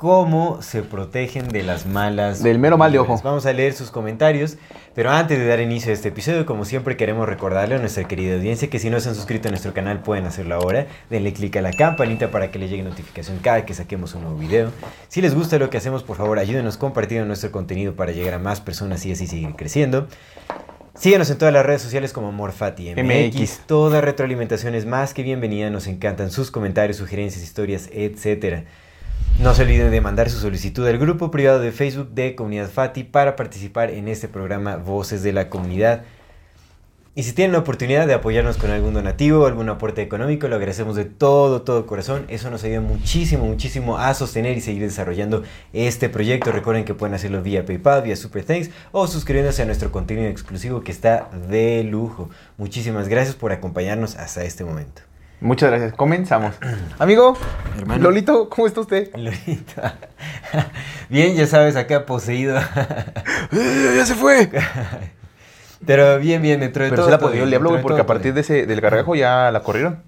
cómo se protegen de las malas. Del mero mal de ojo. Vamos a leer sus comentarios, pero antes de dar inicio a este episodio, como siempre queremos recordarle a nuestra querida audiencia que si no se han suscrito a nuestro canal pueden hacerlo ahora. Denle click a la campanita para que les llegue notificación cada que saquemos un nuevo video. Si les gusta lo que hacemos, por favor ayúdenos compartiendo nuestro contenido para llegar a más personas y así seguir creciendo. Síguenos en todas las redes sociales como Morfati MX. MX. Toda retroalimentación es más que bienvenida. Nos encantan sus comentarios, sugerencias, historias, etc. No se olviden de mandar su solicitud al grupo privado de Facebook de Comunidad Fati para participar en este programa Voces de la Comunidad. Y si tienen la oportunidad de apoyarnos con algún donativo algún aporte económico, lo agradecemos de todo, todo corazón. Eso nos ayuda muchísimo, muchísimo a sostener y seguir desarrollando este proyecto. Recuerden que pueden hacerlo vía PayPal, vía Super Thanks o suscribiéndose a nuestro contenido exclusivo que está de lujo. Muchísimas gracias por acompañarnos hasta este momento. Muchas gracias. Comenzamos. Amigo, Hermano. Lolito, ¿cómo está usted? Lolita. Bien, ya sabes, acá poseído. ya se fue. Pero bien, bien, dentro de Pero todo. sí la todo el diablo, porque a partir de ese, del gargajo ya la corrieron.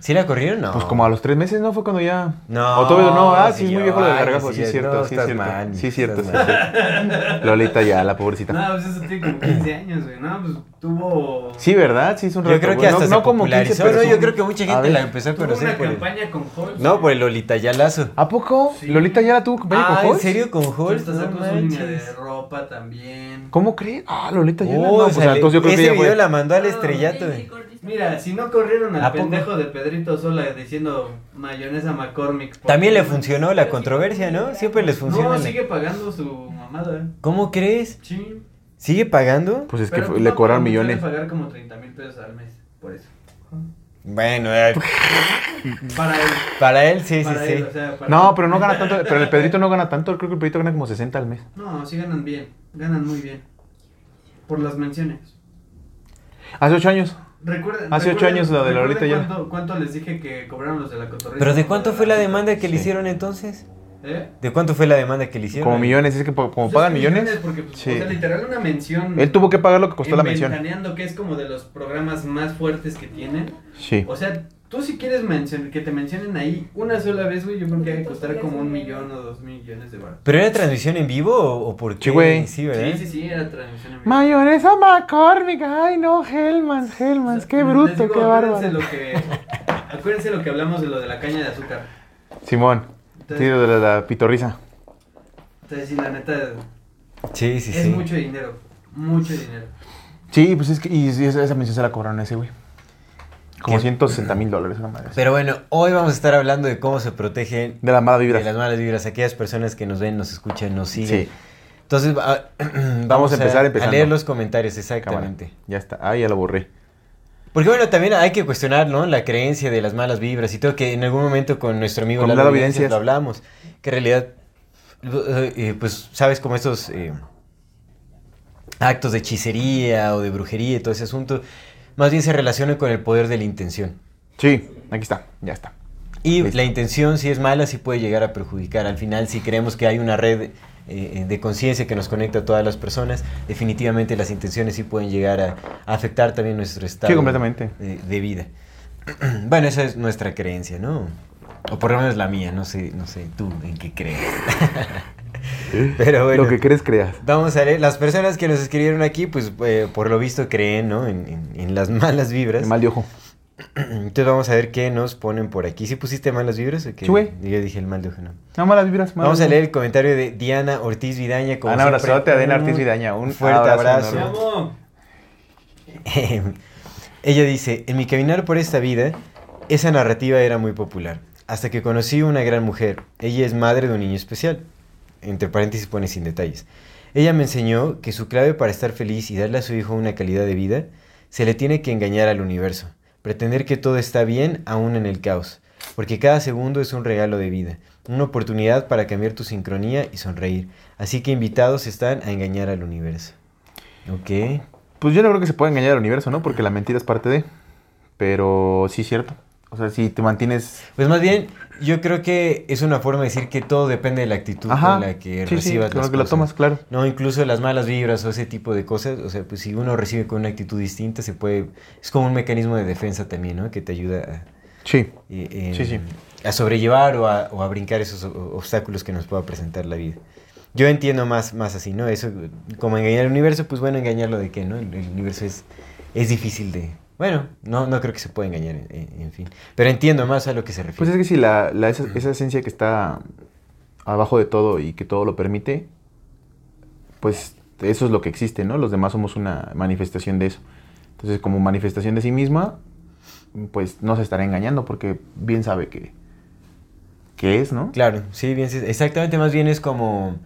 ¿Sí la corrieron? No. Pues como a los tres meses, ¿no? Fue cuando ya... No, O todavía no, ah, sí, es muy viejo lo del ay, gargajo, sí, es cierto, sí, es cierto. Sí, es cierto, sí, estás es cierto. Lolita ya, la pobrecita. No, pues eso tiene como 15 años, güey. No, pues tuvo. Sí, ¿verdad? Sí, es un Yo rato, creo que hasta no, como 15, popularizó, pero. Yo creo que mucha gente la empezó a Tuvo conocer una campaña con Halls. No, por el Lolita Yalazo. ¿A poco? ¿Lolita ya la tuvo compañía Ah, con ¿en Halls? serio con No sacó su línea de ropa también. ¿Cómo crees? Ah, Lolita ya la... Oh, No, pues entonces yo creo que fue. la mandó al estrellato. güey. Mira, si no corrieron ¿A al poco? pendejo de Pedrito Sola diciendo mayonesa McCormick. ¿por También le funcionó la controversia, ¿no? Siempre les funciona. No, sigue pagando su mamada. ¿Cómo crees? Sí. ¿Sigue pagando? Pues es que Pero le no, cobraron millones. pagar como 30 mil pesos al mes. Por eso. Bueno, eh, Para él. para él sí, sí, para sí. él, o sea, para No, él. pero no gana tanto. Pero el Pedrito no gana tanto. Creo que el Pedrito gana como 60 al mes. No, sí ganan bien. Ganan muy bien. Por las menciones. Hace 8 años. Recuerden, Hace ocho años lo de la recuerden Lolita ya. cuánto, ¿Cuánto les dije que cobraron los de la cotorrita? ¿Pero de cuánto fue la demanda que le hicieron entonces? ¿Eh? ¿De cuánto fue la demanda que le hicieron? Como millones. Es que como Pues pagan es que millones. Porque, pues, Sí. o sea, literal una mención. Él tuvo que pagar lo que costó la en mención. Ventaneando, que es como de los programas más fuertes que tienen. Sí. O sea, tú si quieres mencionar, que te mencionen ahí una sola vez, güey, yo creo que hay que costar como un millón o dos millones de baros. ¿Pero era transmisión en vivo o, o por qué? Sí, güey. Sí, ¿verdad? Sí, sí, sí, era transmisión en vivo. Mayonesa McCormick. Ay, no, Hellmans, Hellmans. Qué bruto, digo, qué acuérdense bárbaro. Lo que, acuérdense lo que hablamos de lo de la caña de azúcar. Simón. Entonces, Sí, de la, la pitorriza. entonces sí, la neta, Sí, sí, es sí. mucho dinero. Mucho dinero. Sí, pues es que. Y esa, esa mención se la cobraron a ese, güey. Como ¿Qué? 160 mil dólares, una madre. Pero bueno, hoy vamos a estar hablando de cómo se protegen De la mala vibra. de las malas vibras. Aquellas personas que nos ven, nos escuchan, nos siguen. Sí. Entonces, ah, vamos, a empezar a leer los comentarios, Cámara. exactamente. Ya está. Ah, ya lo borré. Porque bueno, también hay que cuestionar, ¿no? La creencia de las malas vibras y todo, que en algún momento con nuestro amigo Con Lalo lo hablamos, que en realidad, eh, pues, sabes, como estos eh, actos de hechicería o de brujería y todo ese asunto, más bien se relacionan con el poder de la intención. Sí, aquí está. Ya está. Y Listo. la intención, si es mala, sí puede llegar a perjudicar. Al final, si creemos que hay una red eh, de conciencia que nos conecta a todas las personas, definitivamente las intenciones sí pueden llegar a, a afectar también nuestro estado Sí, completamente. De, de vida. bueno, esa es nuestra creencia, ¿no? O por lo menos la mía, no sé, no sé tú en qué crees. Pero bueno. Lo que crees, creas. Vamos a leer. Las personas que nos escribieron aquí, pues eh, por lo visto creen, ¿no? En, en- en las malas vibras. El mal de ojo. Entonces vamos a ver qué nos ponen por aquí. ¿Sí pusiste malas vibras o qué? Sí, güey. Yo dije el mal de ojo, ¿no? No, malas vibras. malas Vamos a leer el comentario de Diana Ortiz Vidaña. como Un abrazote a Diana Ortiz Vidaña, un fuerte abrazo abrazo. Ella dice, en mi caminar por esta vida, esa narrativa era muy popular. Hasta que conocí una gran mujer. Ella es madre de un niño especial. Entre paréntesis pone sin detalles. Ella me enseñó que su clave para estar feliz y darle a su hijo una calidad de vida, se le tiene que engañar al universo. Pretender que todo está bien aún en el caos. Porque cada segundo es un regalo de vida. Una oportunidad para cambiar tu sincronía y sonreír. Así que invitados están a engañar al universo. Ok. Pues yo no creo que se pueda engañar al universo, ¿no? Porque la mentira es parte de. Pero sí cierto. O sea, si te mantienes. Pues más bien, yo creo que es una forma de decir que todo depende de la actitud Ajá. con la que sí, sí, recibas con las lo que lo cosas. tomas, claro. No, incluso las malas vibras o ese tipo de cosas, o sea, pues si uno recibe con una actitud distinta, se puede... Es como un mecanismo de defensa también, ¿no? Que te ayuda Sí. a, eh, eh, Sí, sí. a sobrellevar o a, o a brincar esos obstáculos que nos pueda presentar la vida. Yo entiendo más, más así, ¿no? Eso, como engañar al universo, pues bueno, engañarlo de qué, ¿no? El, el universo es, es difícil de... Bueno, no, no creo que se pueda engañar, en, fin. Pero entiendo más a lo que se refiere. Pues es que si la, la- esa, esa esencia que está abajo de todo y que todo lo permite, pues eso es lo que existe, ¿no? Los demás somos una manifestación de eso. Entonces, como manifestación de sí misma, pues no se estará engañando porque bien sabe que, que es, ¿no? Claro, sí, bien, sí, exactamente, más bien es como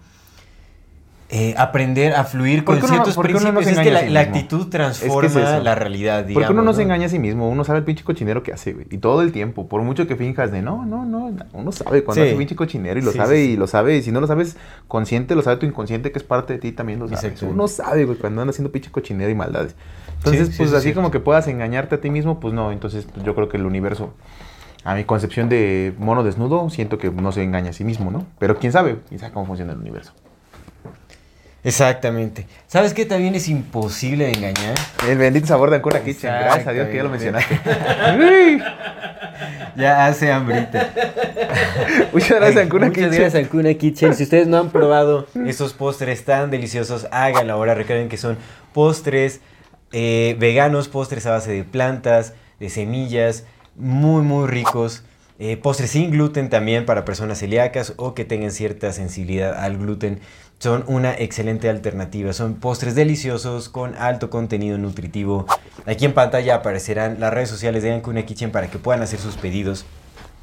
eh, aprender a fluir con ¿Por qué uno no- ciertos uno no principios. se es que la, sí la actitud Es que transforma es la realidad, digamos. Porque uno no se ¿no? engaña a sí mismo, uno sabe el pinche cochinero que hace, güey. Y todo el tiempo, por mucho que finjas de no, no, no, uno sabe cuando Sí. hace pinche cochinero y lo Sí, sabe y lo sabe. Y si no lo sabes consciente, lo sabe tu inconsciente que es parte de ti también lo sabes. Exacto. Uno sabe, güey, cuando anda haciendo pinche cochinero y maldades. Entonces, pues así como que puedas engañarte a ti mismo, pues no. Entonces, pues, yo creo que el universo, a mi concepción de mono desnudo, siento que no se engaña a sí mismo, ¿no? Pero quién sabe, quién sabe cómo funciona el universo. Exactamente. ¿Sabes qué también es imposible de engañar? El bendito sabor de Ancona Kitchen, gracias a Dios que ya lo mencionaste. Ya hace hambrita. Muchas gracias, Ancuna Muchas Kitchen. gracias, Ancuna Kitchen. Si ustedes no han probado esos postres tan deliciosos, háganlo ahora. Recuerden que son postres eh, veganos, postres a base de plantas, de semillas, muy, muy ricos. Eh, postres sin gluten también para personas celíacas o que tengan cierta sensibilidad al gluten. Son una excelente alternativa. Son postres deliciosos con alto contenido nutritivo. Aquí en pantalla aparecerán las redes sociales de Ancuna Kitchen para que puedan hacer sus pedidos.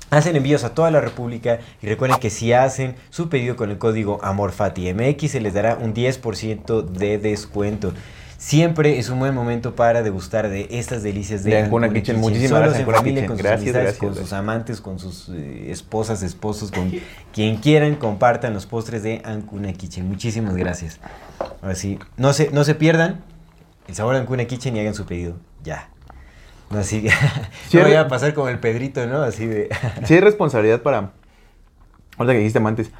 Hacen envíos a toda la República y recuerden que si hacen su pedido con el código AMORFATIMX se les dará un 10% de descuento. Siempre es un buen momento para degustar de estas delicias de, De Ancuna Ancuna Kitchen. Muchísimas Solos, gracias, en Ancuna familia, Kitchen. con sus Gracias, amistades, gracias, con sus amantes, con sus eh, esposas, esposos, con quien quieran, compartan los postres de Ancuna Kitchen. Muchísimas gracias. Ahora sí, no se, no se pierdan el sabor de Ancuna Kitchen y hagan su pedido ya. No, así que Sí, no voy a pasar como el Pedrito, ¿no? Así de... Sí hay responsabilidad para... Ahorita que dijiste antes.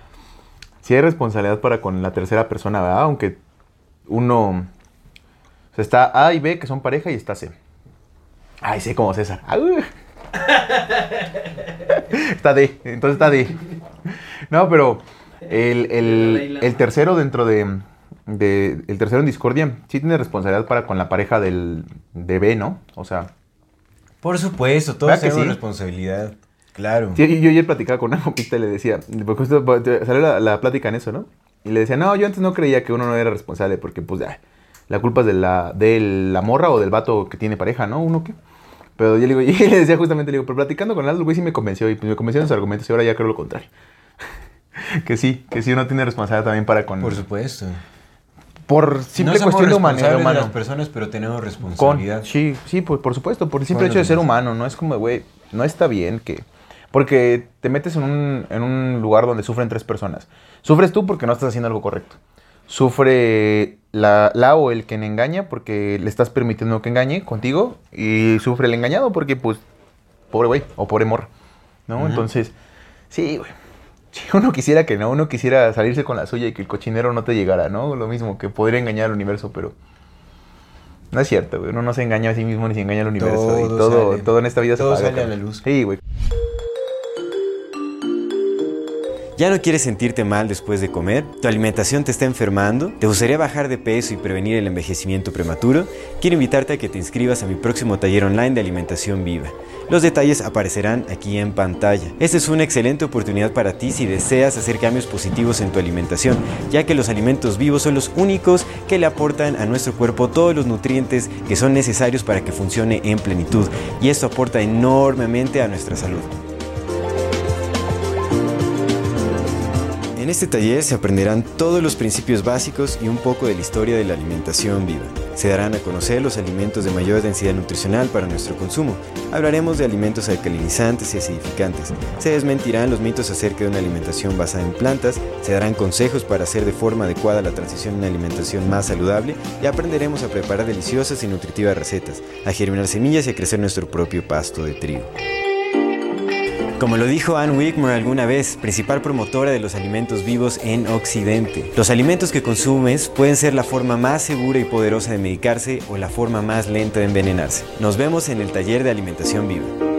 Sí hay responsabilidad para con la tercera persona, ¿verdad? Aunque uno... Está A y B, que son pareja, y está C. Ay, sí, como César. Au. está D, entonces está D. No, pero el, el- el tercero dentro de, de- El tercero en discordia sí tiene responsabilidad para con la pareja del, de B, ¿no? O sea... Por supuesto, todos ¿Verdad que tenemos sí? responsabilidad. Claro. Sí, yo ayer platicaba con una compita y le decía, porque justo salió la, la plática en eso, ¿no? Y le decía, no, yo antes no creía que uno no era responsable porque, pues, ay, la culpa es de la, de la morra o del vato que tiene pareja, ¿no? ¿Uno qué? Pero yo le digo, y le decía justamente, le digo, pero platicando con él, el güey sí me convenció y pues me convencieron sus argumentos y ahora ya creo lo contrario. que sí, que sí uno tiene responsabilidad también para con... Por supuesto. por simple no cuestión de humanidad humana. las personas, pero tenemos Con, responsabilidad. sí, sí, por, por supuesto, por el simple hecho de ser humano, no es como, güey, no está bien que... Porque te metes en un, en un lugar donde sufren tres personas. Sufres tú porque no estás haciendo algo correcto. Sufre la, la o el que engaña porque le estás permitiendo que engañe contigo. Y sufre el engañado porque, pues, pobre güey o pobre morra. ¿No? Entonces, sí, güey. Si uno quisiera que no, uno quisiera salirse con la suya y que el cochinero no te llegara, ¿no? Lo mismo, que podría engañar al universo, pero... No es cierto, güey. Uno no se engaña a sí mismo ni se engaña al universo. y Todo todo, sale. todo en esta vida Todo se paga. sale a la luz. Sí, güey. ¿Ya no quieres sentirte mal después de comer? ¿Tu alimentación te está enfermando? ¿Te gustaría bajar de peso y prevenir el envejecimiento prematuro? Quiero invitarte a que te inscribas a mi próximo taller online de alimentación viva. Los detalles aparecerán aquí en pantalla. Esta es una excelente oportunidad para ti si deseas hacer cambios positivos en tu alimentación, ya que los alimentos vivos son los únicos que le aportan a nuestro cuerpo todos los nutrientes que son necesarios para que funcione en plenitud. Y esto aporta enormemente a nuestra salud. En este taller se aprenderán todos los principios básicos y un poco de la historia de la alimentación viva. Se darán a conocer los alimentos de mayor densidad nutricional para nuestro consumo. Hablaremos de alimentos alcalinizantes y acidificantes. Se desmentirán los mitos acerca de una alimentación basada en plantas. Se darán consejos para hacer de forma adecuada la transición a una alimentación más saludable y aprenderemos a preparar deliciosas y nutritivas recetas, a germinar semillas y a crecer nuestro propio pasto de trigo. Como lo dijo Anne Wigmore alguna vez, principal promotora de los alimentos vivos en Occidente, los alimentos que consumes pueden ser la forma más segura y poderosa de medicarse o la forma más lenta de envenenarse. Nos vemos en el taller de alimentación viva.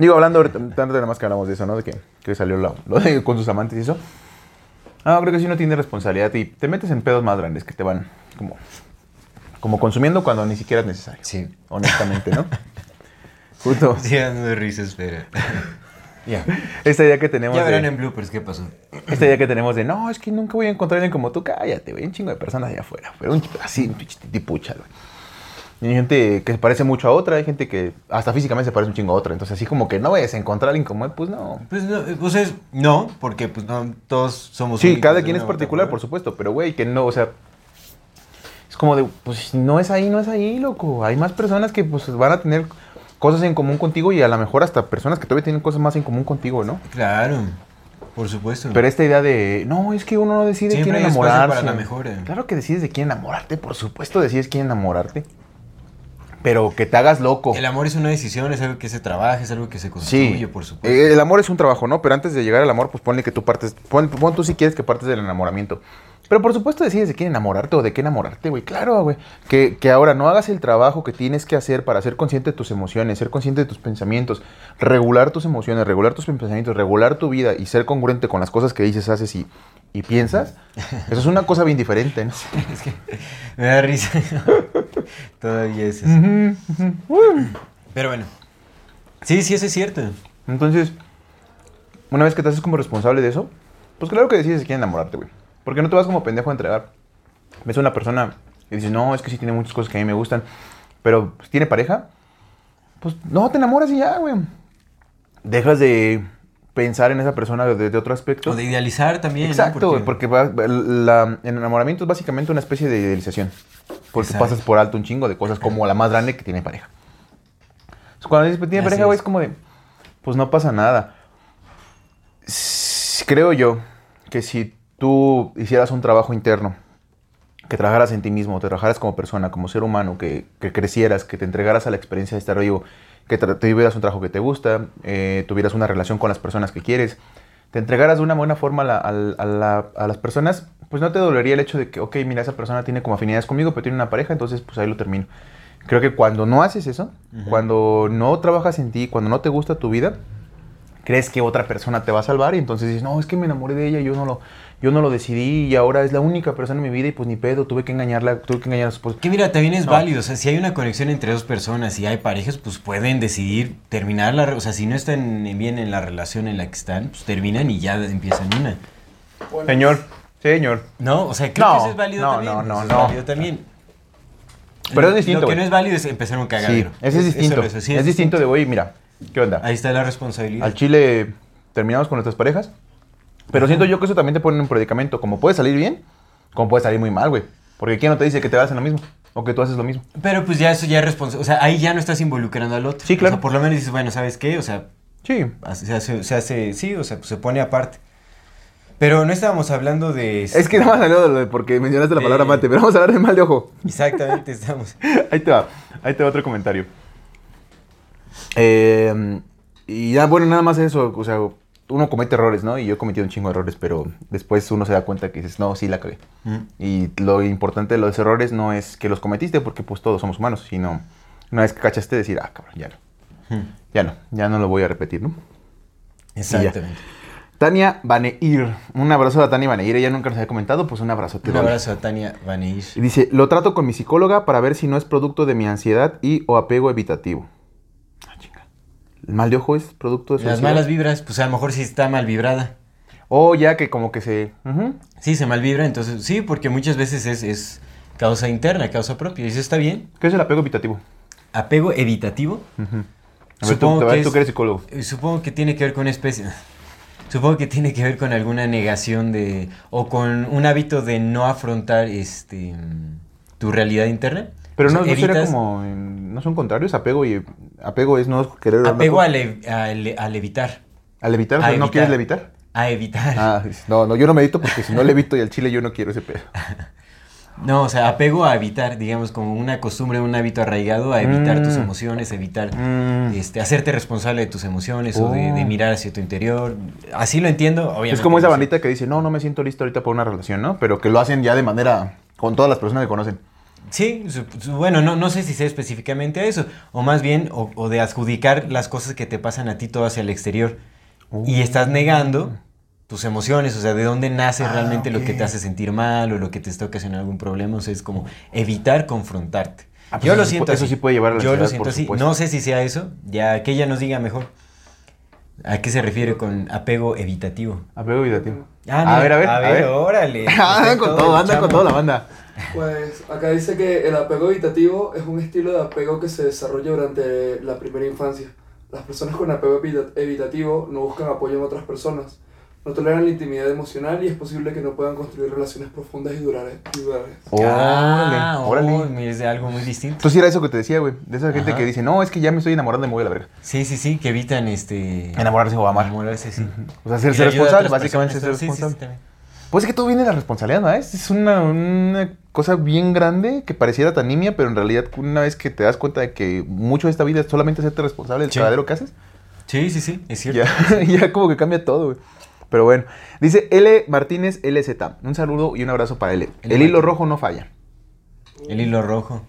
Digo, hablando tanto nada más que hablamos de eso, ¿no? De que, que salió lo, lo de con sus amantes y eso. Ah, creo que sí uno tiene responsabilidad y te metes en pedos más grandes que te van como, como consumiendo cuando ni siquiera es necesario. Sí. Honestamente, ¿no? Justo Sí, de risa, espera. ya. esta idea que tenemos Ya de- verán en bloopers qué pasó. Esta idea que tenemos de, no, es que nunca voy a encontrar a alguien como tú, cállate, güey, un chingo de personas allá afuera, pero un así, un pinche tipucha, güey. Y hay gente que se parece mucho a otra, hay gente que hasta físicamente se parece un chingo a otra, entonces así como que no a encontrar a alguien como él, pues no. Pues no, pues es, no, porque pues no, todos somos Sí, cada quien es particular, por supuesto, pero güey, que no, o sea, es como de, pues no es ahí, no es ahí, loco. Hay más personas que pues van a tener cosas en común contigo y a lo mejor hasta personas que todavía tienen cosas más en común contigo, ¿no? Claro, por supuesto. Pero esta idea de, no, es que uno no decide Siempre quién hay enamorarse. para la mejora. Claro que decides de quién enamorarte, por supuesto decides quién enamorarte. Pero que te hagas loco. El amor es una decisión, es algo que se trabaja, es algo que se construye, Sí, por supuesto. Eh, el amor es un trabajo, ¿no? Pero antes de llegar al amor, pues ponle que tú partes, pon, pon tú si quieres que partes del enamoramiento. Pero por supuesto decides de quién enamorarte o de qué enamorarte, güey. Claro, güey. Que, que ahora no hagas el trabajo que tienes que hacer para ser consciente de tus emociones, ser consciente de tus pensamientos, regular tus emociones, regular tus pensamientos, regular tu vida y ser congruente con las cosas que dices, haces y, y piensas. Eso es una cosa bien diferente, ¿no? Es que me da risa. Todavía es eso. Pero bueno. Sí, sí, eso es cierto. Entonces, una vez que te haces como responsable de eso, pues claro que decides de quién enamorarte, güey. Porque no te vas como pendejo a entregar. Ves a una persona y dices, no, es que sí tiene muchas cosas que a mí me gustan, pero pues, tiene pareja, pues no, te enamoras y ya, güey. Dejas de pensar en esa persona desde otro aspecto. O de idealizar también. ¿no? Exacto, porque, va- la- el enamoramiento es básicamente una especie de idealización. Porque Exacto. pasas por alto un chingo de cosas como la más grande que tiene pareja. Entonces, cuando dices, tiene Así pareja, güey, es. es como de, pues no pasa nada. Creo yo que si tú hicieras un trabajo interno, que trabajaras en ti mismo, te trabajaras como persona, como ser humano, que, que crecieras, que te entregaras a la experiencia de estar vivo, que tuvieras un trabajo que te gusta, eh, tuvieras una relación con las personas que quieres, te entregaras de una buena forma a, la- al- a la- a las personas, pues no te dolería el hecho de que, ok, mira, esa persona tiene como afinidades conmigo, pero tiene una pareja, entonces pues ahí lo termino. Creo que cuando no haces eso, cuando no trabajas en ti, cuando no te gusta tu vida, crees que otra persona te va a salvar y entonces dices, no, es que me enamoré de ella, yo no lo, yo no lo decidí y ahora es la única persona en mi vida y pues ni pedo, tuve que engañarla, tuve que engañar a su esposo. Que mira, también es No. válido. O sea, si hay una conexión entre dos personas y hay parejas, pues pueden decidir terminar la... O sea, si no están bien en la relación en la que están, pues terminan y ya empiezan una. Señor, señor. ¿No? O sea, creo No, que eso es válido no, también. no, no, eso es no. válido también. Pero es distinto, Lo que güey. no es válido es empezar un Sí, cagadero. ese es distinto. eso- sí, es, distinto de, oye, mira, ¿qué onda? Ahí está la responsabilidad. Al chile terminamos con nuestras parejas, pero siento yo que eso también te pone en un predicamento, como puede salir bien, como puede salir muy mal, güey. Porque ¿quién no te dice que te vas en lo mismo? O que tú haces lo mismo. Pero pues ya eso ya es responsabilidad. O sea, ahí ya no estás involucrando al otro. Sí, claro. O sea, por lo menos dices, bueno, ¿sabes qué? O sea, Sí. se hace, se hace sí, o sea, pues se pone aparte. Pero no estábamos hablando de... Es que nada más salió de lo de porque mencionaste la palabra mate, pero vamos a hablar de mal de ojo. Exactamente, estamos... Ahí te va, ahí te va otro comentario. Eh, y ya, bueno, nada más eso, o sea, uno comete errores, ¿no? Y yo he cometido un chingo de errores, pero después uno se da cuenta que dices, no, sí la cagué. Mm. Y lo importante de los errores no es que los cometiste, porque pues todos somos humanos, sino una vez que cachaste decir, ah, cabrón, ya no, Mm. ya no, ya no lo voy a repetir, ¿no? Exactamente. Tania Baneir, un abrazo a Tania Baneir, ella nunca nos había comentado, pues un abrazo. Un abrazo a Tania Vaneish. Y dice, lo trato con mi psicóloga para ver si no es producto de mi ansiedad y o apego evitativo. ¿El mal de ojo es producto de su Las ansiedad? malas vibras, pues a lo mejor sí está mal vibrada. O ya que como que se... Sí, se mal vibra, entonces sí, porque muchas veces es, es causa interna, causa propia. Y eso está bien. ¿Qué es el apego evitativo? Apego evitativo. Ujú. A ver, Supongo tú, que ver, tú es- que eres psicólogo. Supongo que tiene que ver con una especie. Supongo que tiene que ver con alguna negación de. o con un hábito de no afrontar este tu realidad interna. Pero O sea, no, no sería evitas- como... en- ¿No son contrarios? Apego y... Apego es no querer... Apego evitar. Al evitar, o a ¿no evitar. quieres levitar? A evitar. Ah, no, no, yo no medito porque si no levito y al chile yo no quiero ese pedo. No, o sea, apego a evitar, digamos, como una costumbre, un hábito arraigado a evitar tus Mm. emociones, evitar Mm. este, hacerte responsable de tus emociones o de, Oh. de mirar hacia tu interior. Así lo entiendo, obviamente. Es como esa bandita que dice, no, no me siento listo ahorita por una relación, ¿no? Pero que lo hacen ya de manera... con todas las personas que conocen. Sí, bueno, no, no sé si sea específicamente a eso, o más bien, o, o de adjudicar las cosas que te pasan a ti todo hacia el exterior. Y estás negando tus emociones, o sea, de dónde nace Ah, realmente lo que te hace sentir mal o lo que te está ocasionando algún problema, o sea, es como evitar confrontarte. Ah, pues Yo lo siento eso así. sí puede llevar a la Yo lo siento por así. supuesto. No sé si sea eso, ya que ella nos diga mejor. ¿A qué se refiere con apego evitativo? Apego evitativo. Ah, a ver, a ver, a a ver, ver. órale. Está con todo, chamo. con toda la banda. Pues acá dice que el apego evitativo es un estilo de apego que se desarrolla durante la primera infancia. Las personas con apego evita- evitativo no buscan apoyo en otras personas, no toleran la intimidad emocional y es posible que no puedan construir relaciones profundas y duraderas. Ah, órale, oh, órale. es de algo muy distinto. Entonces sí era eso que te decía, güey. De esa gente Ajá. que dice, no, es que ya me estoy enamorando y me voy a la verga. Sí, sí, sí, que evitan este... Enamorarse o amar. Enamorarse, sí. O sea, a responsable, básicamente ser sí, sí, sí, responsable. también. Pues es que todo viene de la responsabilidad, ¿no? Es es una, una cosa bien grande que pareciera tan nimia, pero en realidad una vez que te das cuenta de que mucho de esta vida es solamente hacerte responsable del Sí. cagadero que haces, Sí, sí, sí, es cierto. ya, ya como que cambia todo, güey. Pero bueno, dice L. Martínez LZ. Un saludo y un abrazo para L. L. El hilo rojo no falla. El hilo rojo.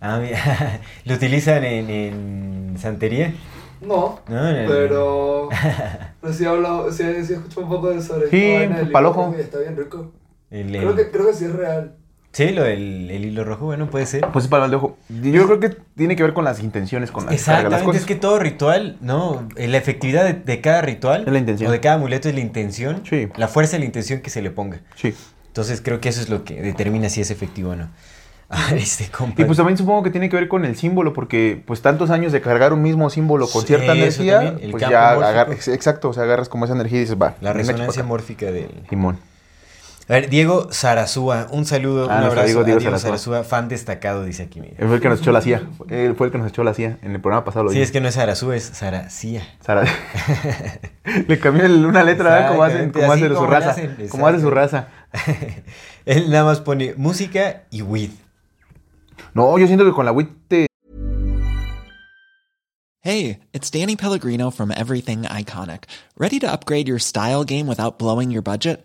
Ah, mira. ¿Lo utilizan en, en santería? No, No, el- pero, pero sí he hablado, sí, sí he escuchado un poco de sobre Sí, esta vaina del pa'l hilo ojo. rojo y está bien rico. El- Creo el- que, creo que sí es real. Sí, lo del el hilo rojo, bueno, puede ser. Pues es para el de ojo. Yo creo que tiene que ver con las intenciones, con las, carga, las Exactamente, cosas. es que todo ritual, ¿no? La efectividad de, de cada ritual Es la intención. o de cada amuleto es la intención, Sí. la fuerza de la intención que se le ponga. Sí. Entonces creo que eso es lo que determina si es efectivo o no. a este Y pues también supongo que tiene que ver con el símbolo, porque pues tantos años de cargar un mismo símbolo con Sí, cierta energía, también, pues ya agarras, exacto, o sea, agarras como esa energía y dices, va, la resonancia mórfica del... Simón. A ver, Diego Sarazúa, un saludo, un Ah, nuestro abrazo Diego Diego Sarazúa. Sarazúa, fan destacado, dice aquí, mira. Él fue el que nos echó la CIA. Él fue el que nos echó la CIA. En el programa pasado lo Sí, dije. es que no es Sarazúa, es Saracía. Sara- Le cambió una letra, ¿verdad? Como hacen, Exactamente, como hace su como raza. hacen, Como hace su raza. Él nada más pone música y weed. No, yo siento que con la WIT te Hey, it's Danny Pellegrino from Everything Iconic. Ready to upgrade your style game without blowing your budget?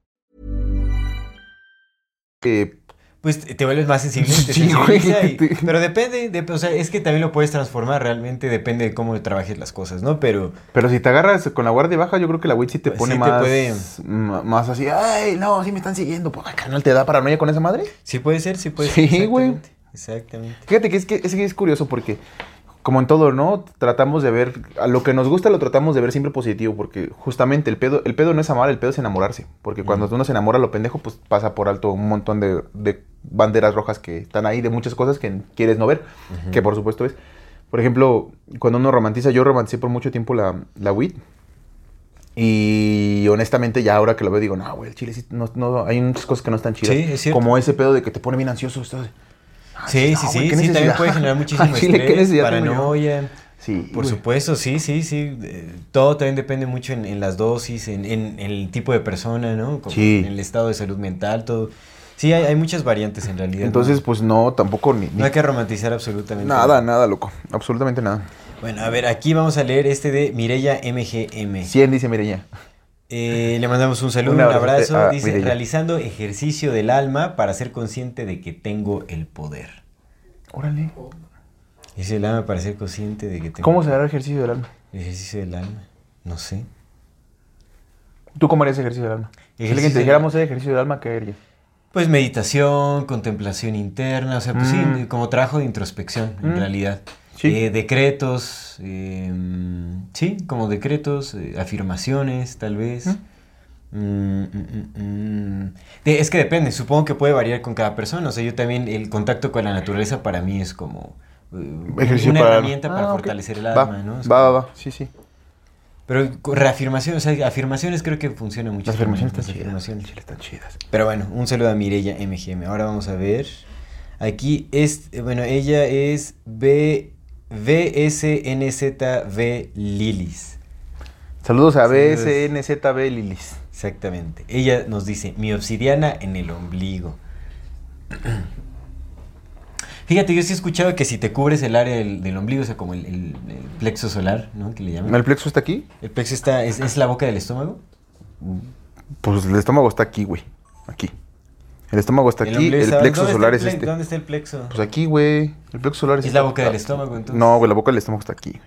Eh, Pues te vuelves más sensible, te Sí, y- pero depende, de- o sea, es que también lo puedes transformar, realmente depende de cómo trabajes las cosas, ¿no? Pero Pero si te agarras con la guardia baja, yo creo que la WIT sí te Pues pone sí te más, puede- más así. Ay, no, sí me están siguiendo. Pues, carnal, ¿te da paranoia con esa madre? sí puede ser, sí puede Sí, ser. güey. Exactamente, Exactamente. Fíjate que es, que es que es curioso porque, como en todo, ¿no? Tratamos de ver, a lo que nos gusta lo tratamos de ver siempre positivo, porque justamente el pedo, el pedo no es amar, el pedo es enamorarse. Porque cuando uno se enamora lo pendejo, pues pasa por alto un montón de, de banderas rojas que están ahí, de muchas cosas que quieres no ver, que por supuesto es. Por ejemplo, cuando uno romantiza, yo romanticé por mucho tiempo la, la weed. Y honestamente, ya ahora que lo veo, digo, no, güey, el chile sí, no, no, hay muchas cosas que no están chidas. Sí, es cierto. Como ese pedo de que te pone bien ansioso. estás- Sí, no, sí, sí, ¿qué sí, también puede generar muchísimo Al chile, ¿qué estrés, paranoia. Sí, Por güey. supuesto, sí, sí, sí. eh, Todo también depende mucho en, en las dosis, en, en- en el tipo de persona, ¿no? Como Sí. En el estado de salud mental, todo. Sí, hay, hay muchas variantes en realidad. Entonces, ¿no? pues no, tampoco ni, ni- no hay que romantizar absolutamente nada, nada, loco. Absolutamente nada. Bueno, a ver, aquí vamos a leer este de Mireya MGM. 100 dice Mireya. Eh, le mandamos un saludo, Un abrazo. a Dice, realizando ejercicio del alma para ser consciente de que tengo el poder. Órale. Dice el alma para ser consciente de que tengo ¿Cómo se hará el ejercicio del alma? el ejercicio del alma. No sé. ¿Tú cómo harías ejercicio del alma? Si alguien te dijéramos ejercicio del alma, ¿qué harías? Pues meditación, contemplación interna, o sea, pues Mm. sí, como trabajo de introspección, en Mm. realidad. Sí. Eh, decretos, eh, sí, como decretos, eh, afirmaciones, tal vez. Mm, mm, mm. De- es que depende, supongo que puede variar con cada persona. O sea, yo también, el contacto con la naturaleza para mí es como eh, una para herramienta Ah, para ok. fortalecer el Va, alma, ¿no? Es Va, va, como- va. Sí, sí. Pero reafirmaciones, o sea, afirmaciones creo que funciona mucho. Las afirmaciones están chidas. afirmaciones. Están chidas. Pero bueno, un saludo a Mireya MGM. Ahora vamos a ver. Aquí es, bueno, ella es B, VSNZV Lilis. Saludos a. BSNZB Lilis. Exactamente. Ella nos dice, mi obsidiana en el ombligo. Fíjate, yo sí he escuchado que si te cubres el área del, del ombligo, o sea, como el, el- el plexo solar, ¿no? Que le llaman. ¿El plexo está aquí? El plexo está, es, es la boca del estómago. Pues el estómago está aquí, güey. Aquí. El estómago está aquí, el está- plexo ¿dónde está solar el es este. ¿Dónde está el plexo? Pues aquí, güey. El plexo solar es Es la este. boca del estómago, entonces. No, güey, la boca del estómago está aquí.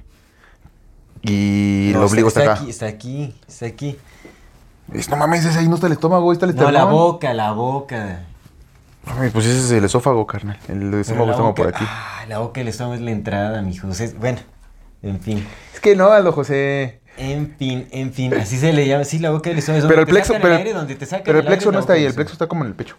Y No, el ombligo está, acá. aquí, está aquí, está aquí. Es- no mames, ese ahí no está el estómago, ahí está el No, la esternón. boca, la boca. Pues ese es el esófago, carnal. El estómago está por aquí. Ah, la boca del estómago es la entrada, mijo. O sea, bueno, en fin. Es que no, Aldo José. En fin, en fin. Así se le llama. Sí, la boca del estómago. es Pero el plexo, pero, aire, donde te pero el aire, plexo no está boca ahí, el plexo está como en el pecho.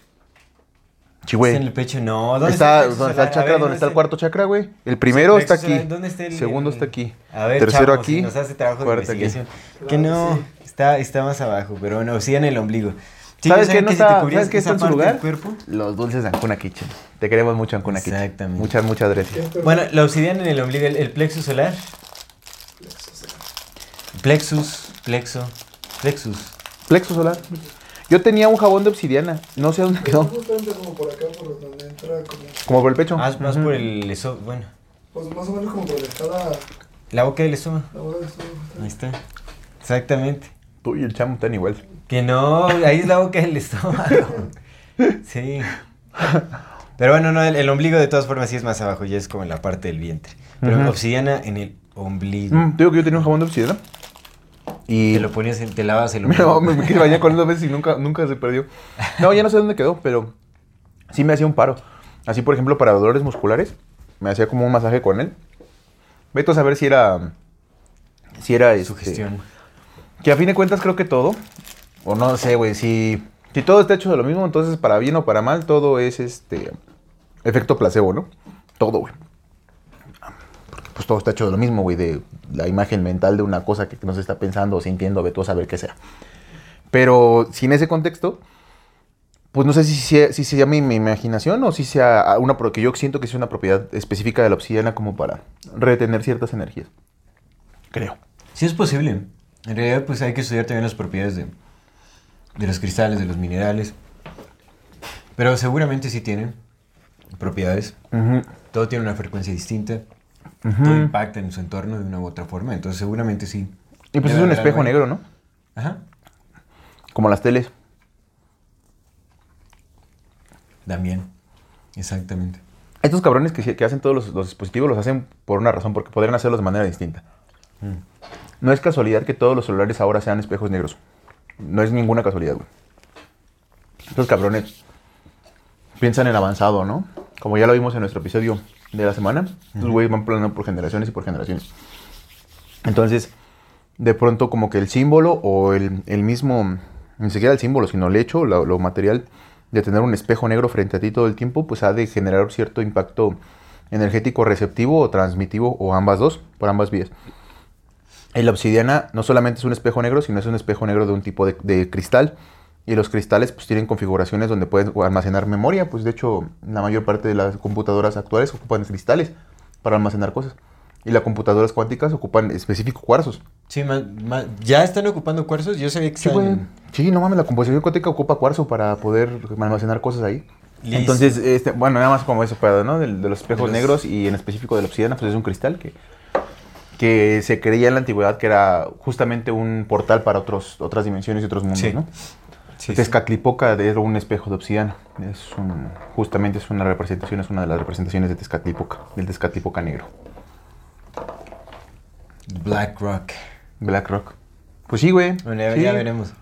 Sí, Está en el pecho, no. ¿Dónde Está, el donde está el chakra, ver, está cuarto chakra, güey. El primero está aquí. ¿dónde está el- segundo el- está aquí. A ver, Tercero chavos, aquí. si nos hace trabajo de cuarto aquí. investigación. Que no, está, está más abajo, pero bueno, sí en el ombligo. Sí, ¿Sabes ¿saben qué no que está, ¿sabes qué está esa en su parte del lugar? cuerpo? Los dulces de Ancuna Kitchen. Te queremos mucho Ancuna Kitchen. Exactamente. Muchas, muchas gracias. Bueno, la obsidiana en el ombligo, el, el plexo solar. Plexus, plexo, plexus. Plexo solar. Yo tenía un jabón de obsidiana. No sé dónde quedó. Justamente como por acá, por donde entra, como, Como por el pecho. Más, más por el eso, bueno, pues más o menos como por la, la boca del estómago. la bola de estómago. Ahí está. Exactamente. Tú y el chamo están igual. Que no, ahí es la boca del estómago. Sí. Pero bueno, no, el, el ombligo de todas formas sí es más abajo, ya es como en la parte del vientre. Pero obsidiana en el ombligo. Mm, te digo que yo tenía un jabón de obsidiana. Y Te lo ponías, te lavas el ombligo. me, me con él dos veces y nunca, nunca se perdió. No, ya no sé dónde quedó, pero sí me hacía un paro. Así, por ejemplo, para dolores musculares, me hacía como un masaje con él. Vete a saber si era. Si era este, Sugestión. Que a fin de cuentas creo que todo, o no sé, güey, si, si todo está hecho de lo mismo, entonces para bien o para mal, todo es este efecto placebo, ¿no? Todo, güey. Pues todo está hecho de lo mismo, güey, de la imagen mental de una cosa que no se está pensando o sintiendo, ve tú a saber qué sea. Pero sin ese contexto, pues no sé si sea, si sea mi, mi imaginación o si sea una, porque yo siento que es una propiedad específica de la obsidiana como para retener ciertas energías. Creo. Sí es posible. En realidad, pues hay que estudiar también las propiedades de, de los cristales, de los minerales. Pero seguramente sí tienen propiedades. Ujú. Todo tiene una frecuencia distinta. Ujú. Todo impacta en su entorno de una u otra forma. Entonces, seguramente sí. Y pues es un espejo negro, ¿no? Ajá. Como las teles. También. Exactamente. Estos cabrones que, que hacen todos los, los dispositivos los hacen por una razón, porque podrían hacerlos de manera distinta. No es casualidad que todos los celulares ahora sean espejos negros. No es ninguna casualidad, güey. Estos cabrones piensan en avanzado, ¿no? Como ya lo vimos en nuestro episodio de la semana, estos güeyes van planeando por generaciones y por generaciones. Entonces, de pronto como que el símbolo o el, el mismo, ni siquiera el símbolo, sino el hecho, lo, lo material de tener un espejo negro frente a ti todo el tiempo, pues ha de generar cierto impacto energético receptivo o transmitivo o ambas dos, por ambas vías. La obsidiana no solamente es un espejo negro, sino es un espejo negro de un tipo de, de cristal. Y los cristales pues tienen configuraciones donde pueden almacenar memoria. Pues de hecho la mayor parte de las computadoras actuales ocupan cristales para almacenar cosas. Y las computadoras cuánticas ocupan específicos cuarzos. Sí, ma- ma- ya están ocupando cuarzos. Yo sabía que Sí, güey. Sí, no mames, la composición cuántica ocupa cuarzo para poder almacenar cosas ahí. Listo. Entonces, este, bueno, nada más como ese pedo, ¿no? Del- De, los espejos De los- negros y en específico de la obsidiana, pues es un cristal que, que se creía en la antigüedad que era justamente un portal para otros, otras dimensiones y otros mundos, Sí. ¿no? Sí. Tezcatlipoca era un espejo de obsidiana. Es un, justamente es una representación, es una de las representaciones de Tezcatlipoca, del Tezcatlipoca negro. Black Rock. Black Rock. Pues sí, güey. Bueno, ya, sí. ya veremos.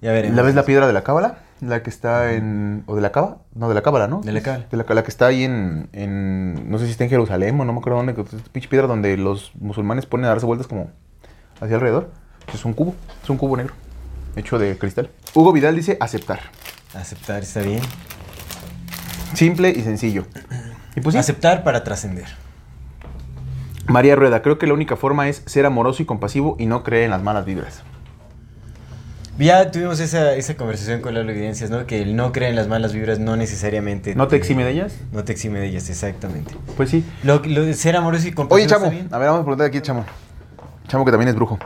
Ya veremos. ¿La ves la piedra de la cábala? La que está en... ¿O de la cava? No, de la cábala, ¿no? De la cábala. De la, la que está ahí en, en... No sé si está en Jerusalén o no me acuerdo dónde. pinche piedra donde los musulmanes ponen a darse vueltas como hacia alrededor. Es un cubo. Es un cubo negro. Hecho de cristal. Hugo Vidal dice aceptar. Aceptar está bien. Simple y sencillo. Y pues sí. Aceptar para trascender. María Rueda, creo que la única forma es ser amoroso y compasivo y no creer en las malas vibras. Ya tuvimos esa, esa conversación con Lalo Evidencias, ¿no? Que el no creer en las malas vibras no necesariamente... ¿No te exime de ellas? No te exime de ellas, exactamente. Pues sí. Lo, lo de ser amoroso y compasivo Oye, Chamo, está bien. a ver, vamos a preguntar aquí, Chamo. Chamo que también es brujo.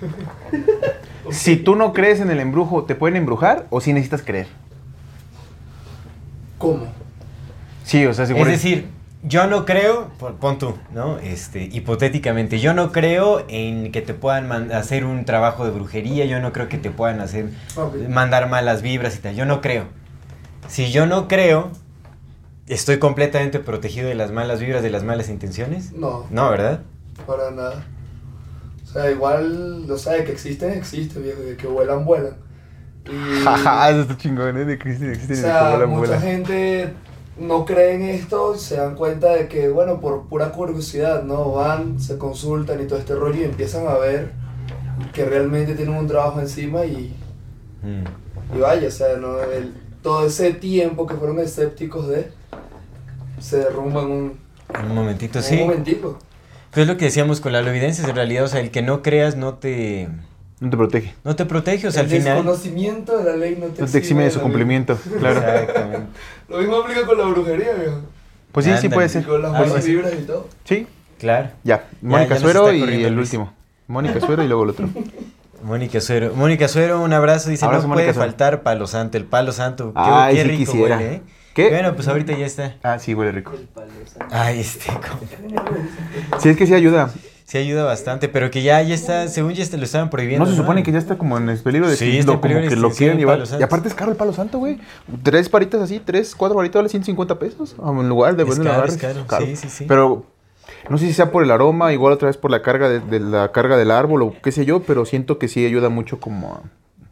Si tú no crees en el embrujo, ¿te pueden embrujar o si necesitas creer? ¿Cómo? Sí, o sea, Es seguro. decir, yo no creo, pon, tú, ¿no? Este, hipotéticamente, yo no creo en que te puedan hacer un trabajo de brujería, yo no creo que te puedan hacer, mandar malas vibras y tal, yo no creo. Si yo no creo, ¿estoy completamente protegido de las malas vibras, de las malas intenciones? No, No, ¿verdad? para nada. O sea, igual, o sea, de que existen, existen, viejo, de que vuelan, vuelan. Y, Jaja, eso está chingón, ¿eh? De que existen, o existen de sea, que vuelan, mucha vuelan. gente no cree en esto se dan cuenta de que, bueno, por pura curiosidad, ¿no? Van, se consultan y todo este rollo y empiezan a ver que realmente tienen un trabajo encima y, Mm. y vaya, o sea, ¿no? El- todo ese tiempo que fueron escépticos de se derrumba en un, En un momentito, en sí. un momentico. Pues es lo que decíamos con la evidencias, en realidad, o sea, el que no creas no te... No te protege. no te protege, o sea, el al final... desconocimiento de la ley no te, No te exime de su ley. cumplimiento, claro. Exactamente. Lo mismo aplica con la brujería, viejo. Pues sí, sí puede Y ser. con las Ah, pues sí. vibras y todo. Sí, Claro. ya. Mónica ya Suero y el último. Mónica Suero y luego el otro. Mónica Suero. Mónica Suero, un abrazo. Dice, Abrazo, no Mónica puede Suero. faltar palo santo. El palo santo. Qué, Ay, qué sí rico quisiera. huele, ¿eh? ¿Qué? Bueno, pues ahorita ya está. Ah, sí, huele rico. Ay, este... Sí, es que sí ayuda. Sí ayuda bastante, pero que ya, ya está, según ya te lo estaban prohibiendo. No se supone que ya está como en el peligro de Sí, que lo, como que lo quieren el llevar. palo santo. Y aparte es caro el palo santo, güey. Tres varitas así, tres, cuatro varitas vale 150 pesos. En lugar de vender es barra, caro. Sí, sí, sí. Pero no sé si sea por el aroma, igual otra vez por la carga de, de la carga del árbol o qué sé yo, pero siento que sí ayuda mucho como a...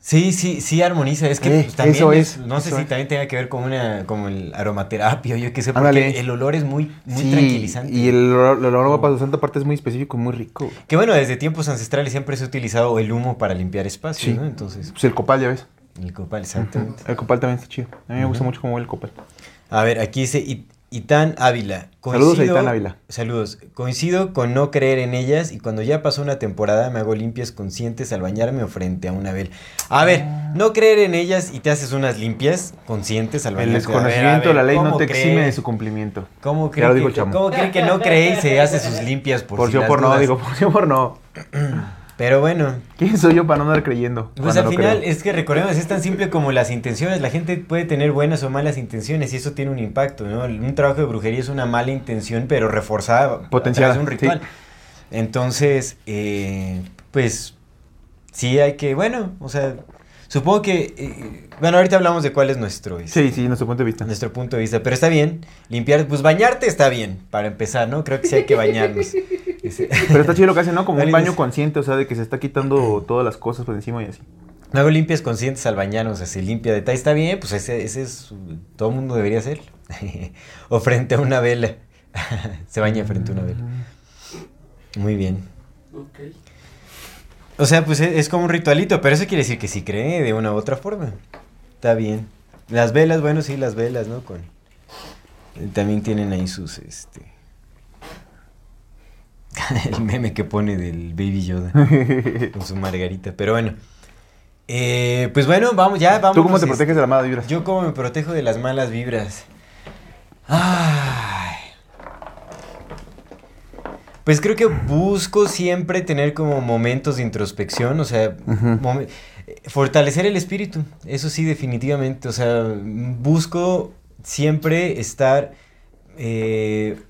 Sí, sí, sí armoniza. Es que Eh, pues, también eso es- no sé eso si es. también tenga que ver con una, como el aromaterapia, o yo qué sé, porque Ándale. el olor es muy, muy Sí, tranquilizante. Y el, el aroma palo santo aparte es muy específico y muy rico. Que bueno, desde tiempos ancestrales siempre se ha utilizado el humo para limpiar espacios, Sí. ¿no? Entonces, Pues el copal, ya ves. el copal, exactamente. El copal también está chido. A mí me gusta mucho cómo huele el copal. A ver, aquí dice Itán Ávila. Saludos a Itán Ávila. Saludos. Coincido con no creer en ellas y cuando ya pasó una temporada me hago limpias conscientes al bañarme o frente a una vela. A ver, no creer en ellas y te haces unas limpias conscientes al El. A ver, a desconocimiento de la ley no ¿cómo te cree? exime de su cumplimiento. ¿Cómo Ya cree, lo dijo que, Chamo. ¿Cómo cree que no cree y se hace sus limpias por, Por si sí o las por no, digo, por sí o por no. Pero bueno, ¿Quién soy yo para no andar creyendo? Pues al final creo? es que recordemos, es tan simple como las intenciones. La gente puede tener buenas o malas intenciones y eso tiene un impacto, ¿no? Un trabajo de brujería es una mala intención, pero reforzada Potenciada, de un ritual. Entonces, eh, pues sí hay que, bueno, o sea, supongo que, eh, bueno, ahorita hablamos de cuál es nuestro, este, Sí, sí, nuestro punto de vista. nuestro punto de vista, pero está bien, limpiar, pues bañarte está bien, para empezar, ¿no? Creo que sí hay que bañarnos. Ese- Pero está chido lo que hacen, ¿no? Como un baño consciente, o sea, de que se está quitando todas las cosas por encima y así. No hago limpias conscientes al bañarnos, o sea, se limpia detalle, está bien, pues ese, ese es, todo el mundo debería hacerlo. o frente a una vela, se baña frente a una vela. Muy bien. Ok. O sea, pues es, es como un ritualito, pero eso quiere decir que sí cree de una u otra forma. Está bien. Las velas, bueno, sí, las velas, ¿no? Con, también tienen ahí sus, este... el meme que pone del Baby Yoda con su margarita, pero bueno. Eh, pues bueno, vamos, ya vamos. ¿Tú cómo te proteges de la mala vibra? Yo cómo me protejo de las malas vibras. Ay. Pues creo que busco siempre tener como momentos de introspección, o sea, fortalecer el espíritu, eso sí definitivamente, o sea, busco siempre estar, eh,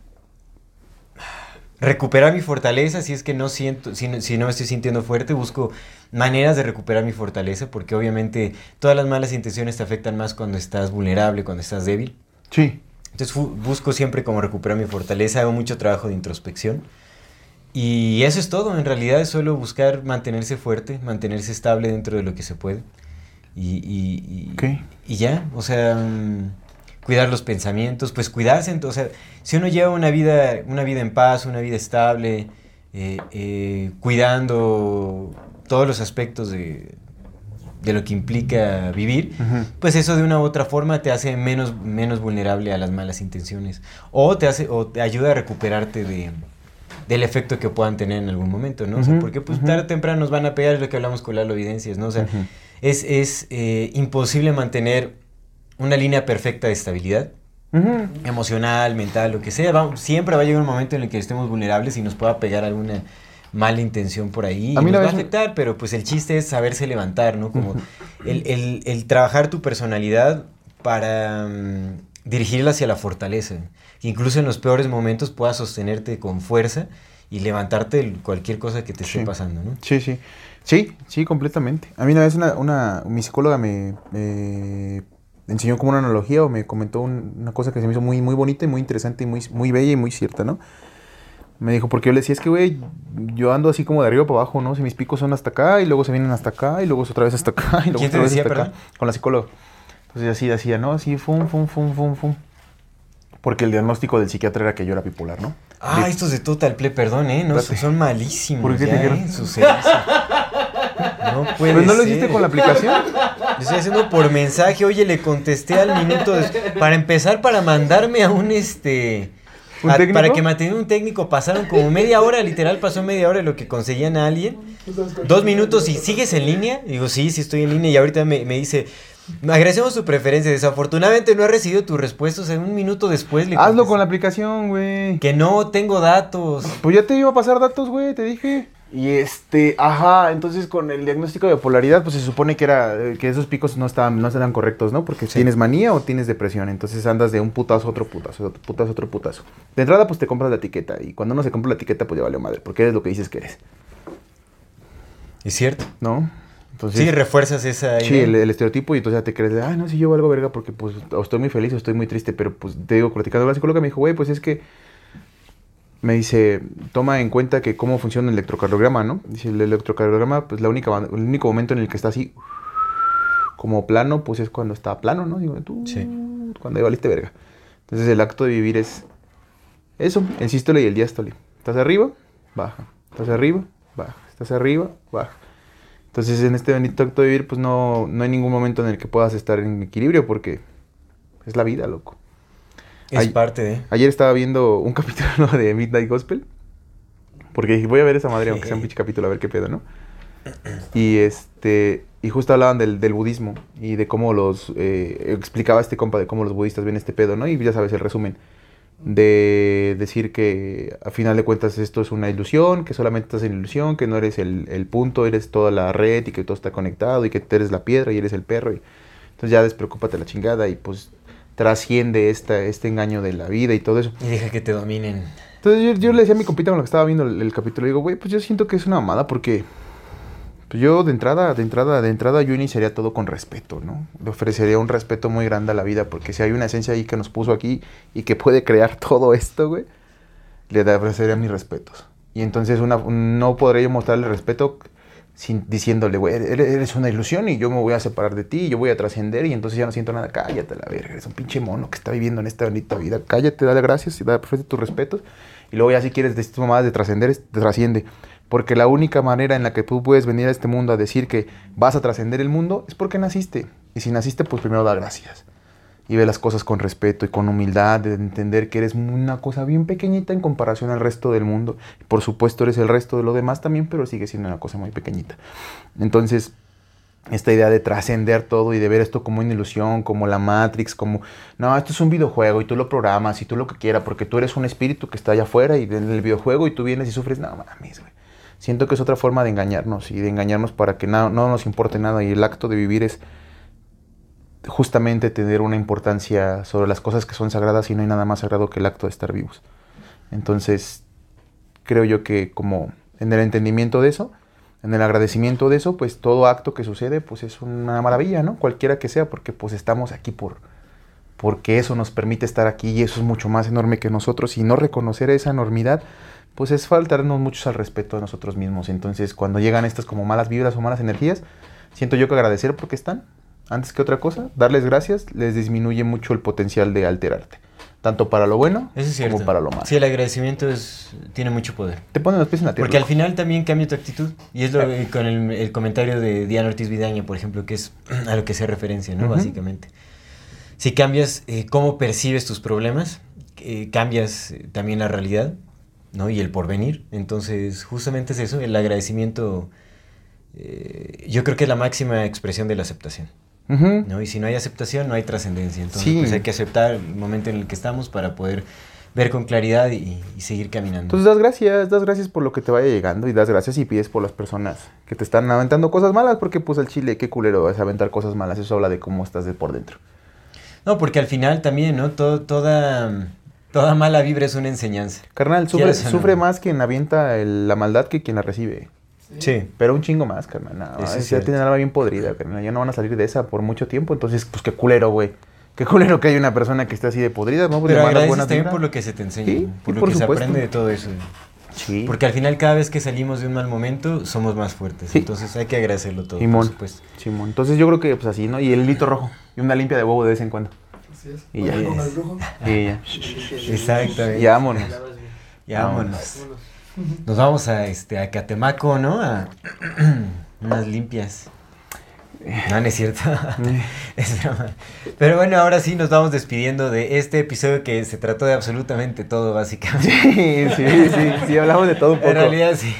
recuperar mi fortaleza, si es que no siento, si no, si no me estoy sintiendo fuerte, busco maneras de recuperar mi fortaleza, porque obviamente todas las malas intenciones te afectan más cuando estás vulnerable, cuando estás débil. Sí. Entonces busco siempre como recuperar mi fortaleza, hago mucho trabajo de introspección. Y eso es todo, en realidad es solo buscar mantenerse fuerte, mantenerse estable dentro de lo que se puede. Y, y, y- Ok. y ya, o sea, mm, cuidar los pensamientos, pues cuidarse, ent- o sea, si uno lleva una vida, una vida en paz, una vida estable, eh, eh, cuidando todos los aspectos de, de lo que implica vivir, pues eso de una u otra forma te hace menos, menos vulnerable a las malas intenciones. O te hace, o te ayuda a recuperarte de, del efecto que puedan tener en algún momento, ¿no? O sea, Ujú, porque pues tarde o temprano nos van a pegar, es lo que hablamos con las evidencias, ¿no? O sea, es, es eh, imposible mantener una línea perfecta de estabilidad Ujú. emocional, mental, lo que sea. Vamos, siempre va a llegar un momento en el que estemos vulnerables y nos pueda pegar alguna mala intención por ahí. A mí nos va a afectar, pero pues el chiste es saberse levantar, ¿no? Como el, el- el trabajar tu personalidad para mm, dirigirla hacia la fortaleza. Que incluso en los peores momentos puedas sostenerte con fuerza y levantarte cualquier cosa que te esté Sí. pasando, ¿no? Sí, sí. Sí, sí, completamente. A mí una vez una, una mi psicóloga me eh, enseñó como una analogía o me comentó un- una cosa que se me hizo muy, muy bonita y muy interesante y muy, muy bella y muy cierta, ¿no? Me dijo, porque yo le decía, es que, güey, yo ando así como de arriba para abajo, ¿no? Si mis picos son hasta acá y luego se vienen hasta acá y luego otra vez hasta acá y luego ¿Quién te otra vez hasta acá. perdón? Con la psicóloga. Entonces así decía, ¿no? Así, fum, fum, fum, fum, fum. Porque el diagnóstico del psiquiatra era que yo era bipolar, ¿no? Ah, estos de Total Play, perdón, ¿eh? No, son malísimos. ¿Por qué te ya, dijeron? ¿eh? Su. No puede Pues no lo ser. hiciste con la aplicación. Lo estoy haciendo por mensaje. Oye, le contesté al minuto. de- Para empezar, para mandarme a un este. ¿Un a- técnico? para que mantenga un técnico pasaron como media hora, literal pasó media hora de lo que conseguían a alguien. Dos minutos y sigues en línea. Y digo, sí, sí estoy en línea. Y ahorita me, me dice, agradecemos tu preferencia. Desafortunadamente no he recibido tu respuesta. O sea, un minuto después le Hazlo contesté, con la aplicación, güey. Que no tengo datos. Pues ya te iba a pasar datos, güey, te dije. Y este, ajá, entonces con el diagnóstico de bipolaridad, pues se supone que era eh, que esos picos no estaban, no eran correctos, ¿no? Porque tienes manía o tienes depresión, entonces andas de un putazo a otro putazo, otro putazo a otro putazo. De entrada, pues te compras la etiqueta, y cuando uno se compra la etiqueta, pues ya vale madre, porque eres lo que dices que eres, Es cierto. ¿no? Entonces, Sí, refuerzas esa Sí, idea. el, el estereotipo y entonces ya te crees, de, ay, no, si yo valgo verga porque pues o estoy muy feliz o estoy muy triste, pero pues te digo, platicando con la psicóloga me dijo, güey, pues es que me dice, toma en cuenta que cómo funciona el electrocardiograma, ¿no? Dice, el electrocardiograma, pues la única, el único momento en el que está así, como plano, pues es cuando está plano, ¿no? Digo, tú, Sí. cuando ahí valiste verga. Entonces el acto de vivir es eso, el sístole y el diástole. Estás arriba, baja. Estás arriba, baja. Estás arriba, baja. Entonces en este bendito acto de vivir, pues no, no hay ningún momento en el que puedas estar en equilibrio porque es la vida, loco. Es Ay- parte de. Ayer estaba viendo un capítulo de Midnight Gospel. Porque dije, voy a ver esa madre, aunque sea un pinche capítulo, a ver qué pedo, ¿no? Y este. Y justo hablaban del, del budismo y de cómo los. eh, explicaba este compa de cómo los budistas ven este pedo, ¿no? Y ya sabes el resumen. De decir que a final de cuentas esto es una ilusión, que solamente estás en ilusión, que no eres el, el punto, eres toda la red y que todo está conectado y que eres la piedra y eres el perro. Y, entonces ya despreocúpate la chingada y pues trasciende esta, este engaño de la vida y todo eso. Y deja que te dominen. Entonces yo, yo le decía a mi compita con lo que estaba viendo el, el capítulo, le digo, güey, pues yo siento que es una mamada porque pues yo de entrada, de entrada, de entrada yo iniciaría todo con respeto, ¿no? Le ofrecería un respeto muy grande a la vida porque si hay una esencia ahí que nos puso aquí y que puede crear todo esto, güey, le ofrecería mis respetos. Y entonces una, no podría yo mostrarle respeto sin, diciéndole, güey, eres, eres una ilusión y yo me voy a separar de ti y yo voy a trascender y entonces ya no siento nada. Cállate la verga, eres un pinche mono que está viviendo en esta bendita vida. Cállate, dale gracias y dale tus respetos. Y luego ya si quieres decir mamá de trascender, trasciende. Porque la única manera en la que tú puedes venir a este mundo a decir que vas a trascender el mundo es porque naciste. Y si naciste, pues primero da gracias. Y ve las cosas con respeto y con humildad, de entender que eres una cosa bien pequeñita en comparación al resto del mundo. Por supuesto eres el resto de lo demás también, pero sigue siendo una cosa muy pequeñita. Entonces, esta idea de trascender todo y de ver esto como una ilusión, como la Matrix, como, no, esto es un videojuego y tú lo programas y tú lo que quieras, porque tú eres un espíritu que está allá afuera y en el videojuego y tú vienes y sufres, no mames, güey. Siento que es otra forma de engañarnos y de engañarnos para que na- no nos importe nada y el acto de vivir es justamente tener una importancia sobre las cosas que son sagradas y no hay nada más sagrado que el acto de estar vivos. Entonces, creo yo que como en el entendimiento de eso, en el agradecimiento de eso, pues todo acto que sucede, pues es una maravilla, ¿no? Cualquiera que sea, porque pues estamos aquí por, porque eso nos permite estar aquí y eso es mucho más enorme que nosotros y no reconocer esa enormidad, pues es faltarnos mucho al respeto a nosotros mismos. Entonces, cuando llegan estas como malas vibras o malas energías, siento yo que agradecer porque están, antes que otra cosa, darles gracias les disminuye mucho el potencial de alterarte, tanto para lo bueno Eso es cierto. como para lo malo. Sí, el agradecimiento es, tiene mucho poder. Te ponen los pies en la tierra. Porque al final también cambia tu actitud. Y es lo eh, con el, el comentario de Diana Ortiz Vidaña, por ejemplo, que es a lo que se referencia, ¿no? Ujú. Básicamente. Si cambias eh, cómo percibes tus problemas, eh, cambias eh, también la realidad, ¿no? Y el porvenir. Entonces, justamente es eso, el agradecimiento. yo creo que es la máxima expresión de la aceptación. ¿No? Y si no hay aceptación, no hay trascendencia. Entonces, Sí. pues hay que aceptar el momento en el que estamos para poder ver con claridad y, y seguir caminando. Entonces das gracias, das gracias por lo que te vaya llegando y das gracias y pides por las personas que te están aventando cosas malas, porque pues al chile, qué culero es aventar cosas malas, eso habla de cómo estás de por dentro. No, porque al final también, ¿no? Todo, toda, toda mala vibra es una enseñanza. Carnal, sufre, no. más quien avienta el- la maldad que quien la recibe. Sí. Pero un chingo más, carnal. No, ya tienen alma bien podrida, carnal. Ya no van a salir de esa por mucho tiempo. Entonces, pues qué culero, güey. Qué culero que hay una persona que esté así de podrida, ¿no? Pues, Pero buenas también por lo que se te enseña, Sí, por sí, lo por que supuesto. se aprende de todo eso. Sí. Porque al final cada vez que salimos de un mal momento somos más fuertes. Sí. Entonces hay que agradecerlo todo, Simón. por supuesto. Simón. Entonces yo creo que pues así, ¿no? Y el hilito rojo. Y una limpia de huevo de vez en cuando. Así es. Y ya. Con el brujo. Y ya. Exactamente. Y vámonos. Ya vámonos. Nos vamos a, este, a Catemaco, ¿no? A unas limpias. No, no es cierto. es broma. Pero bueno, ahora sí nos vamos despidiendo de este episodio que se trató de absolutamente todo, básicamente. Sí, sí, sí, sí, hablamos de todo un poco. En realidad sí.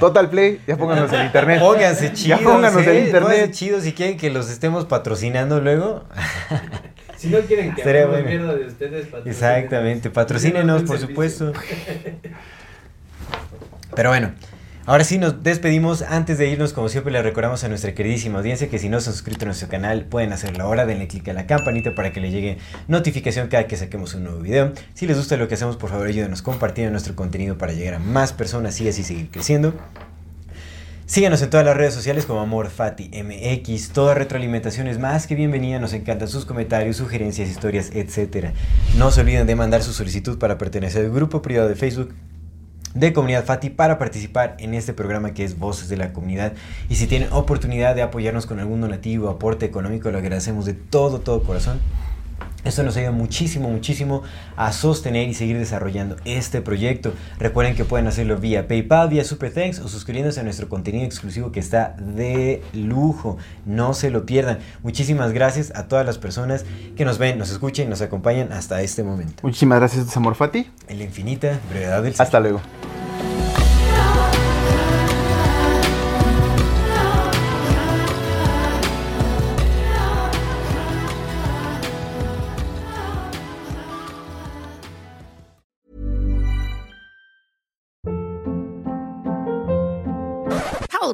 Total Play, ya pónganos en internet. Pónganse chidos. Ya pónganos ¿eh? en internet. Pónganse chidos si quieren que los estemos patrocinando luego. Si no quieren que hablemos bueno. mierda de ustedes, patrocínenos. Exactamente, patrocínenos, por supuesto. Pero bueno, ahora sí nos despedimos. Antes de irnos, como siempre, le recordamos a nuestra queridísima audiencia que si no se han suscrito a nuestro canal, pueden hacerlo ahora. Denle click a la campanita para que le llegue notificación cada que saquemos un nuevo video. Si les gusta lo que hacemos, por favor, ayúdenos compartiendo nuestro contenido para llegar a más personas y así seguir creciendo. Síganos en todas las redes sociales como AmorFati MX. Toda retroalimentación es más que bienvenida. Nos encantan sus comentarios, sugerencias, historias, etc. No se olviden de mandar su solicitud para pertenecer al grupo privado de Facebook de Comunidad Fati para participar en este programa que es Voces de la Comunidad. Y si tienen oportunidad de apoyarnos con algún donativo, aporte económico, lo agradecemos de todo, todo corazón. Esto nos ayuda muchísimo, muchísimo a sostener y seguir desarrollando este proyecto. Recuerden que pueden hacerlo vía PayPal, vía Super Thanks o suscribiéndose a nuestro contenido exclusivo que está de lujo. No se lo pierdan. Muchísimas gracias a todas las personas que nos ven, nos escuchen y nos acompañan hasta este momento. Muchísimas gracias, Amor Fati. En la infinita brevedad del. Hasta luego.